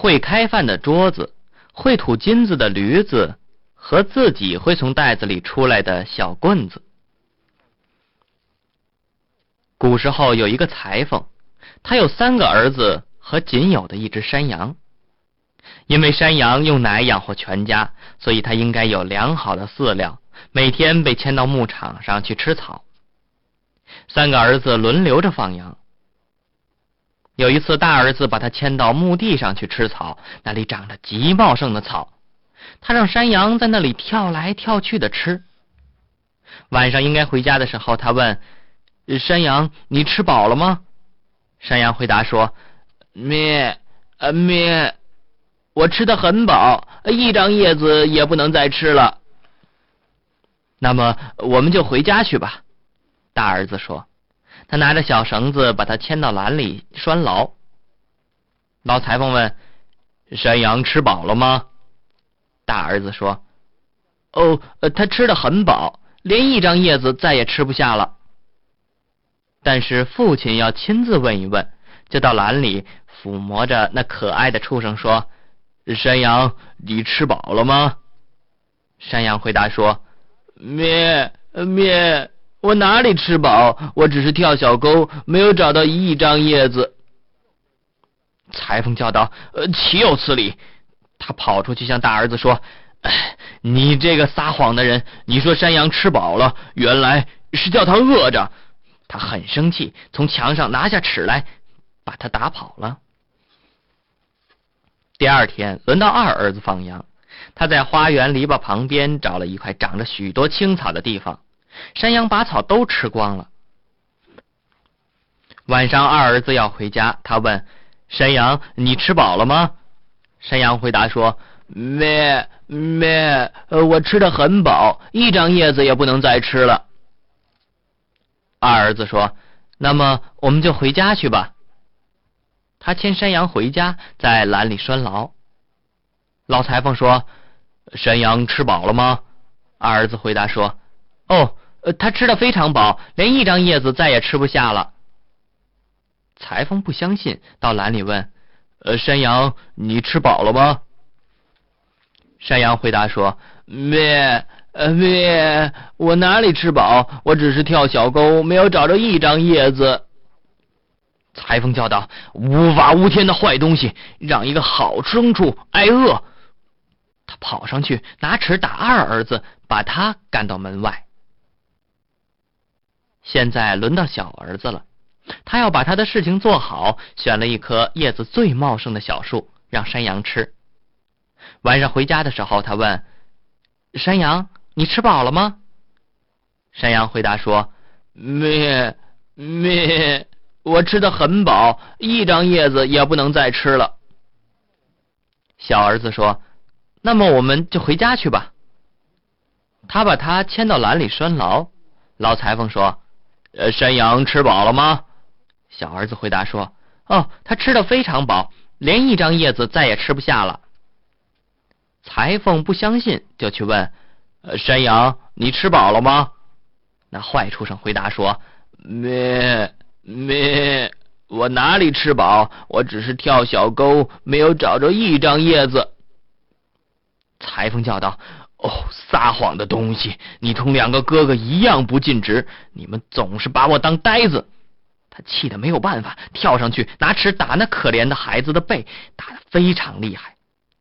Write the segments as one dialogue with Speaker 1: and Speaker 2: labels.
Speaker 1: 会开饭的桌子，会吐金子的驴子，和自己会从袋子里出来的小棍子。古时候有一个裁缝，他有三个儿子和仅有的一只山羊。因为山羊用奶养活全家，所以他应该有良好的饲料，每天被牵到牧场上去吃草。三个儿子轮流着放羊。有一次，大儿子把他牵到墓地上去吃草，那里长着极茂盛的草，他让山羊在那里跳来跳去的吃。晚上应该回家的时候，他问山羊：“你吃饱了吗？”山羊回答说：“咩，呃咩，我吃的很饱，一张叶子也不能再吃了。”那么，我们就回家去吧。大儿子说。他拿着小绳子，把它牵到篮里拴牢。老裁缝问：“山羊吃饱了吗？”大儿子说：“哦，他吃的很饱，连一张叶子再也吃不下了。”但是父亲要亲自问一问，就到篮里抚摸着那可爱的畜生说：“山羊，你吃饱了吗？”山羊回答说：“咩咩。”我哪里吃饱？我只是跳小沟，没有找到一张叶子。裁缝叫道：“呃，岂有此理！”他跑出去向大儿子说：“你这个撒谎的人！你说山羊吃饱了，原来是叫他饿着。”他很生气，从墙上拿下尺来，把他打跑了。第二天，轮到二儿子放羊，他在花园篱笆旁边找了一块长着许多青草的地方。山羊把草都吃光了。晚上，二儿子要回家，他问山羊：“你吃饱了吗？”山羊回答说：“咩咩，我吃的很饱，一张叶子也不能再吃了。”二儿子说：“那么我们就回家去吧。”他牵山羊回家，在栏里拴牢。老裁缝说：“山羊吃饱了吗？”二儿子回答说：“哦。”他吃的非常饱，连一张叶子再也吃不下了。裁缝不相信，到篮里问：“呃，山羊，你吃饱了吗？”山羊回答说：“咩，呃咩，我哪里吃饱？我只是跳小沟，没有找着一张叶子。”裁缝叫道：“无法无天的坏东西，让一个好牲畜挨饿！”他跑上去拿尺打二儿子，把他赶到门外。现在轮到小儿子了，他要把他的事情做好，选了一棵叶子最茂盛的小树，让山羊吃。晚上回家的时候，他问山羊：“你吃饱了吗？”山羊回答说：“咩咩，我吃的很饱，一张叶子也不能再吃了。”小儿子说：“那么我们就回家去吧。”他把他牵到篮里拴牢。老裁缝说。呃，山羊吃饱了吗？小儿子回答说：“哦，他吃的非常饱，连一张叶子再也吃不下了。”裁缝不相信，就去问：“呃，山羊，你吃饱了吗？”那坏畜生回答说：“咩咩，我哪里吃饱？我只是跳小沟，没有找着一张叶子。”裁缝叫道。哦，撒谎的东西！你同两个哥哥一样不尽职，你们总是把我当呆子。他气得没有办法，跳上去拿尺打那可怜的孩子的背，打得非常厉害。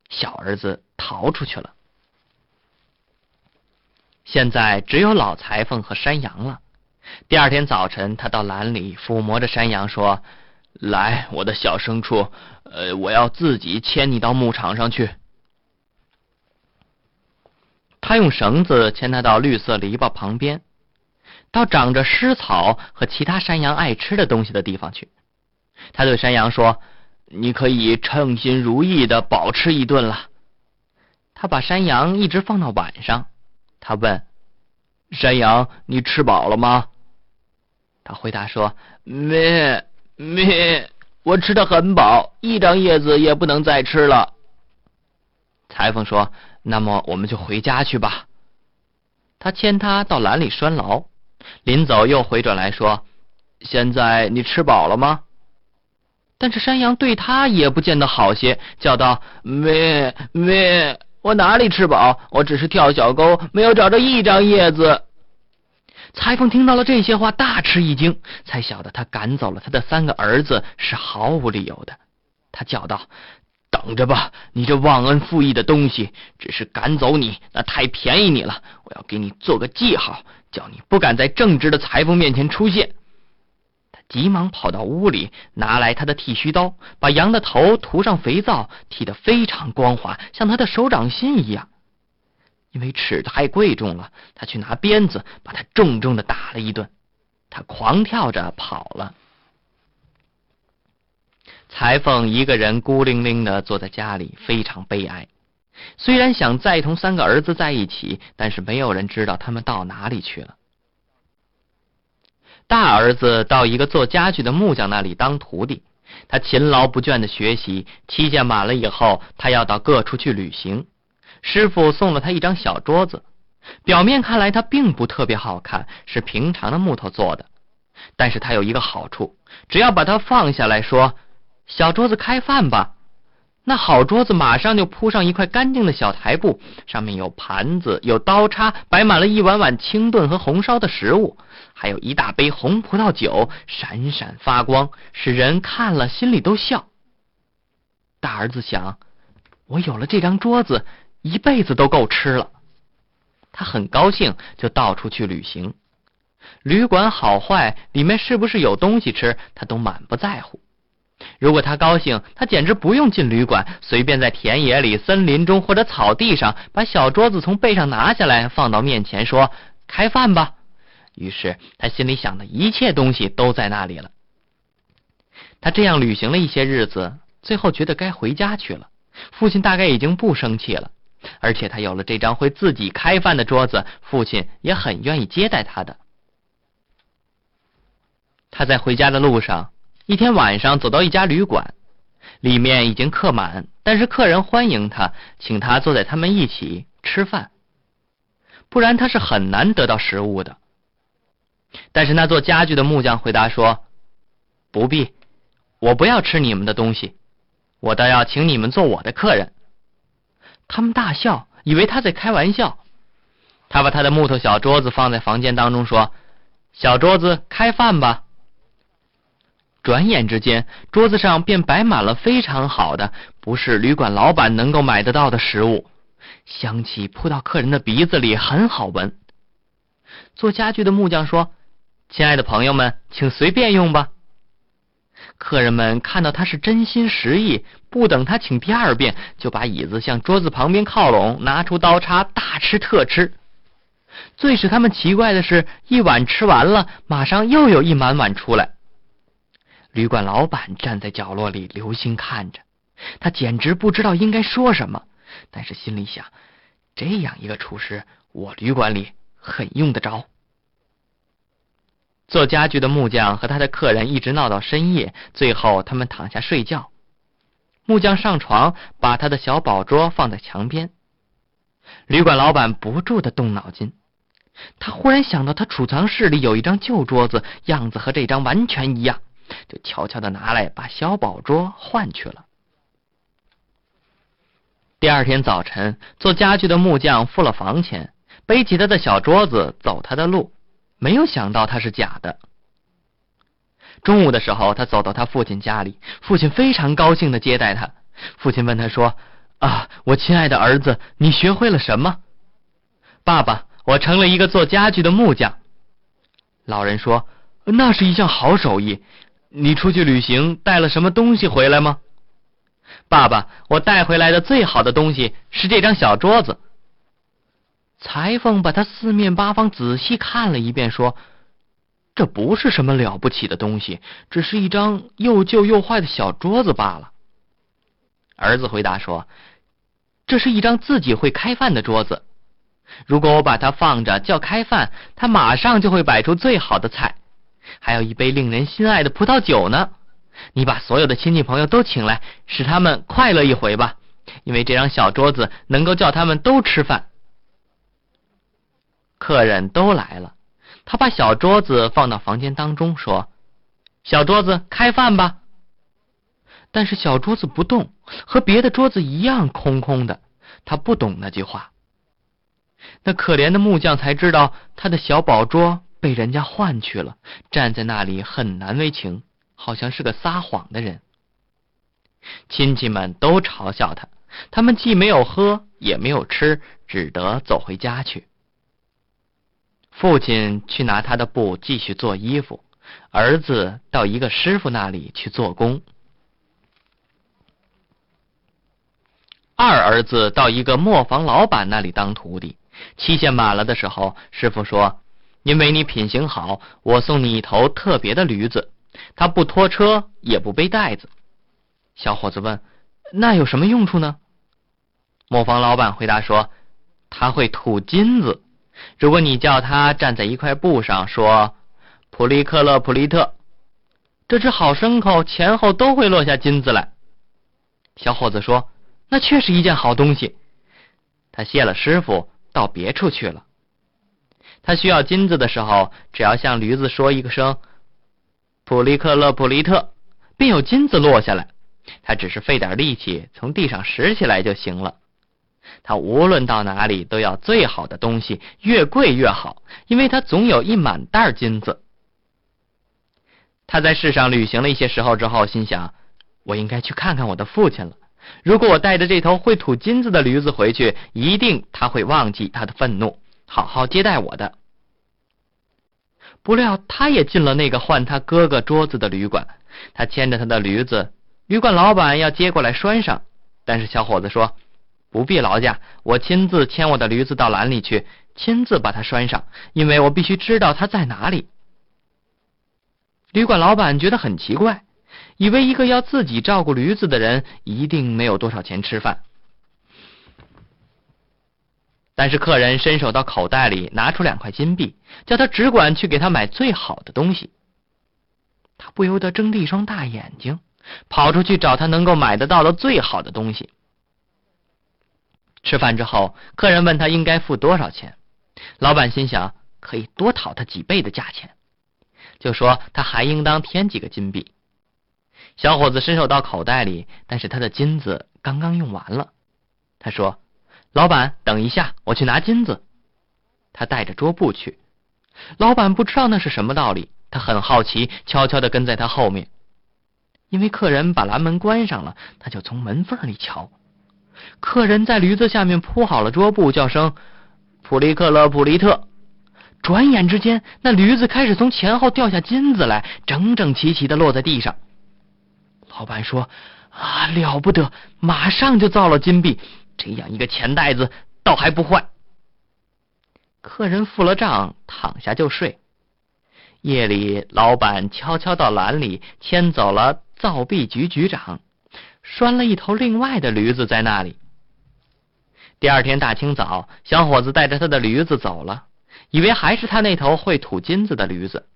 Speaker 1: 小儿子逃出去了。现在只有老裁缝和山羊了。第二天早晨，他到篮里抚摸着山羊说：“来，我的小牲畜，呃，我要自己牵你到牧场上去。”他用绳子牵它到绿色篱笆旁边，到长着湿草和其他山羊爱吃的东西的地方去。他对山羊说：“你可以称心如意的饱吃一顿了。”他把山羊一直放到晚上。他问：“山羊，你吃饱了吗？”他回答说：“咩咩，我吃的很饱，一张叶子也不能再吃了。”裁缝说。那么我们就回家去吧。他牵他到栏里拴牢，临走又回转来说：“现在你吃饱了吗？”但是山羊对他也不见得好些，叫道：“咩咩，我哪里吃饱？我只是跳小沟，没有找着一张叶子。”裁缝听到了这些话，大吃一惊，才晓得他赶走了他的三个儿子是毫无理由的。他叫道：“等着吧，你这忘恩负义的东西！只是赶走你，那太便宜你了。我要给你做个记号，叫你不敢在正直的裁缝面前出现。”他急忙跑到屋里，拿来他的剃须刀，把羊的头涂上肥皂，剃得非常光滑，像他的手掌心一样。因为尺太贵重了，他去拿鞭子，把他重重的打了一顿。他狂跳着跑了。裁缝一个人孤零零的坐在家里，非常悲哀。虽然想再同三个儿子在一起，但是没有人知道他们到哪里去了。大儿子到一个做家具的木匠那里当徒弟，他勤劳不倦的学习。期限满了以后，他要到各处去旅行。师傅送了他一张小桌子，表面看来它并不特别好看，是平常的木头做的。但是它有一个好处，只要把它放下来说：“小桌子开饭吧。”那好桌子马上就铺上一块干净的小台布，上面有盘子、有刀叉，摆满了一碗碗清炖和红烧的食物，还有一大杯红葡萄酒，闪闪发光，使人看了心里都笑。大儿子想：我有了这张桌子，一辈子都够吃了。他很高兴，就到处去旅行。旅馆好坏，里面是不是有东西吃，他都满不在乎。如果他高兴，他简直不用进旅馆，随便在田野里、森林中或者草地上，把小桌子从背上拿下来，放到面前，说：“开饭吧。”于是他心里想的一切东西都在那里了。他这样旅行了一些日子，最后觉得该回家去了。父亲大概已经不生气了，而且他有了这张会自己开饭的桌子，父亲也很愿意接待他的。他在回家的路上。一天晚上，走到一家旅馆，里面已经客满，但是客人欢迎他，请他坐在他们一起吃饭，不然他是很难得到食物的。但是那做家具的木匠回答说：“不必，我不要吃你们的东西，我倒要请你们做我的客人。”他们大笑，以为他在开玩笑。他把他的木头小桌子放在房间当中，说：“小桌子，开饭吧。”转眼之间，桌子上便摆满了非常好的，不是旅馆老板能够买得到的食物，香气扑到客人的鼻子里，很好闻。做家具的木匠说：“亲爱的朋友们，请随便用吧。”客人们看到他是真心实意，不等他请第二遍，就把椅子向桌子旁边靠拢，拿出刀叉，大吃特吃。最使他们奇怪的是，一碗吃完了，马上又有一满碗出来。旅馆老板站在角落里留心看着，他简直不知道应该说什么，但是心里想：这样一个厨师，我旅馆里很用得着。做家具的木匠和他的客人一直闹到深夜，最后他们躺下睡觉。木匠上床，把他的小宝桌放在墙边。旅馆老板不住的动脑筋，他忽然想到，他储藏室里有一张旧桌子，样子和这张完全一样。就悄悄的拿来，把小宝桌换去了。第二天早晨，做家具的木匠付了房钱，背起他的小桌子走他的路，没有想到他是假的。中午的时候，他走到他父亲家里，父亲非常高兴的接待他。父亲问他说：“啊，我亲爱的儿子，你学会了什么？”爸爸，我成了一个做家具的木匠。老人说：“那是一项好手艺。”你出去旅行带了什么东西回来吗？爸爸，我带回来的最好的东西是这张小桌子。裁缝把它四面八方仔细看了一遍，说：“这不是什么了不起的东西，只是一张又旧又坏的小桌子罢了。”儿子回答说：“这是一张自己会开饭的桌子。如果我把它放着叫开饭，它马上就会摆出最好的菜。”还有一杯令人心爱的葡萄酒呢，你把所有的亲戚朋友都请来，使他们快乐一回吧，因为这张小桌子能够叫他们都吃饭。客人都来了，他把小桌子放到房间当中，说：“小桌子，开饭吧。”但是小桌子不动，和别的桌子一样空空的。他不懂那句话。那可怜的木匠才知道，他的小宝桌被人家换去了，站在那里很难为情，好像是个撒谎的人。亲戚们都嘲笑他，他们既没有喝，也没有吃，只得走回家去。父亲去拿他的布继续做衣服，儿子到一个师傅那里去做工。二儿子到一个磨坊老板那里当徒弟，期限满了的时候，师傅说：“因为你品行好，我送你一头特别的驴子，它不拖车，也不背袋子。”小伙子问：“那有什么用处呢？”磨坊老板回答说：“他会吐金子。如果你叫他站在一块布上说‘普利克勒普利特’，这只好牲口前后都会落下金子来。”小伙子说。那确是一件好东西。他谢了师傅，到别处去了。他需要金子的时候，只要向驴子说一个声“普利克勒普利特”，便有金子落下来。他只是费点力气从地上拾起来就行了。他无论到哪里都要最好的东西，越贵越好，因为他总有一满袋金子。他在世上旅行了一些时候之后，心想：我应该去看看我的父亲了。如果我带着这头会吐金子的驴子回去，一定他会忘记他的愤怒，好好接待我的。不料他也进了那个换他哥哥桌子的旅馆，他牵着他的驴子，旅馆老板要接过来拴上，但是小伙子说：“不必劳驾，我亲自牵我的驴子到栏里去，亲自把它拴上，因为我必须知道它在哪里。”旅馆老板觉得很奇怪。以为一个要自己照顾驴子的人一定没有多少钱吃饭，但是客人伸手到口袋里拿出两块金币，叫他只管去给他买最好的东西。他不由得睁着一双大眼睛，跑出去找他能够买得到的最好的东西。吃饭之后，客人问他应该付多少钱，老板心想可以多讨他几倍的价钱，就说他还应当添几个金币。小伙子伸手到口袋里，但是他的金子刚刚用完了。他说：“老板，等一下，我去拿金子。”他带着桌布去。老板不知道那是什么道理，他很好奇，悄悄的跟在他后面。因为客人把栏门关上了，他就从门缝里瞧。客人在驴子下面铺好了桌布，叫声“普利克勒普利特”。转眼之间，那驴子开始从前后掉下金子来，整整齐齐的落在地上。老板说：“啊，了不得！马上就造了金币，这样一个钱袋子倒还不坏。”客人付了账，躺下就睡。夜里，老板悄悄到栏里牵走了造币局局长，拴了一头另外的驴子在那里。第二天大清早，小伙子带着他的驴子走了，以为还是他那头会吐金子的驴子。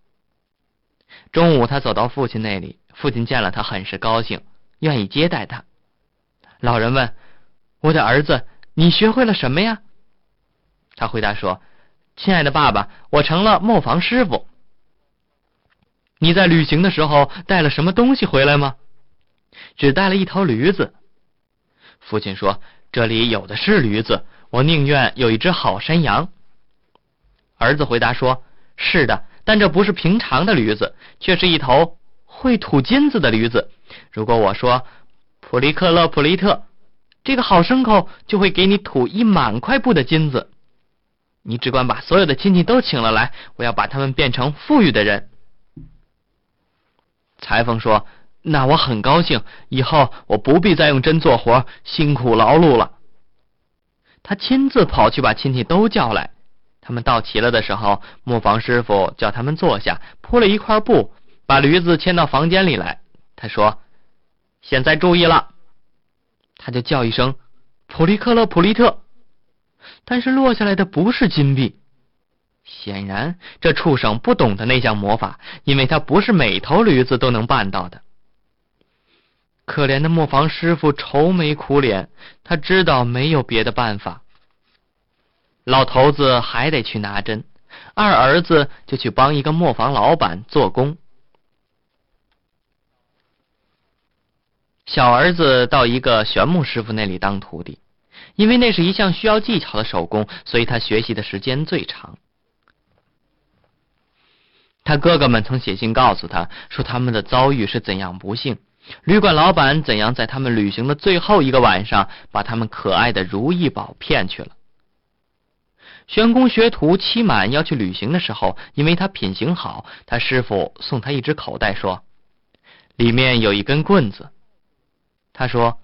Speaker 1: 中午，他走到父亲那里。父亲见了他，很是高兴，愿意接待他。老人问：“我的儿子，你学会了什么呀？”他回答说：“亲爱的爸爸，我成了磨坊师傅。”你在旅行的时候带了什么东西回来吗？只带了一头驴子。父亲说：“这里有的是驴子，我宁愿有一只好山羊。”儿子回答说：“是的，但这不是平常的驴子，却是一头。”会吐金子的驴子，如果我说普利克勒普利特，这个好牲口就会给你吐一满块布的金子。你只管把所有的亲戚都请了来，我要把他们变成富裕的人。裁缝说：“那我很高兴，以后我不必再用针做活，辛苦劳碌了。”他亲自跑去把亲戚都叫来。他们到齐了的时候，磨坊师傅叫他们坐下，铺了一块布。把驴子牵到房间里来，他说：“现在注意了。”他就叫一声“普利克勒普利特”，但是落下来的不是金币。显然，这畜生不懂得那项魔法，因为他不是每头驴子都能办到的。可怜的磨坊师傅愁眉苦脸，他知道没有别的办法。老头子还得去拿针，二儿子就去帮一个磨坊老板做工。小儿子到一个玄木师傅那里当徒弟，因为那是一项需要技巧的手工，所以他学习的时间最长。他哥哥们曾写信告诉他说，他们的遭遇是怎样不幸，旅馆老板怎样在他们旅行的最后一个晚上把他们可爱的如意宝骗去了。玄公学徒期满要去旅行的时候，因为他品行好，他师傅送他一只口袋，说里面有一根棍子。他说：“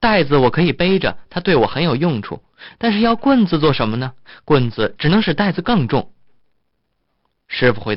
Speaker 1: 袋子我可以背着，它对我很有用处。但是要棍子做什么呢？棍子只能使袋子更重。”师傅回答。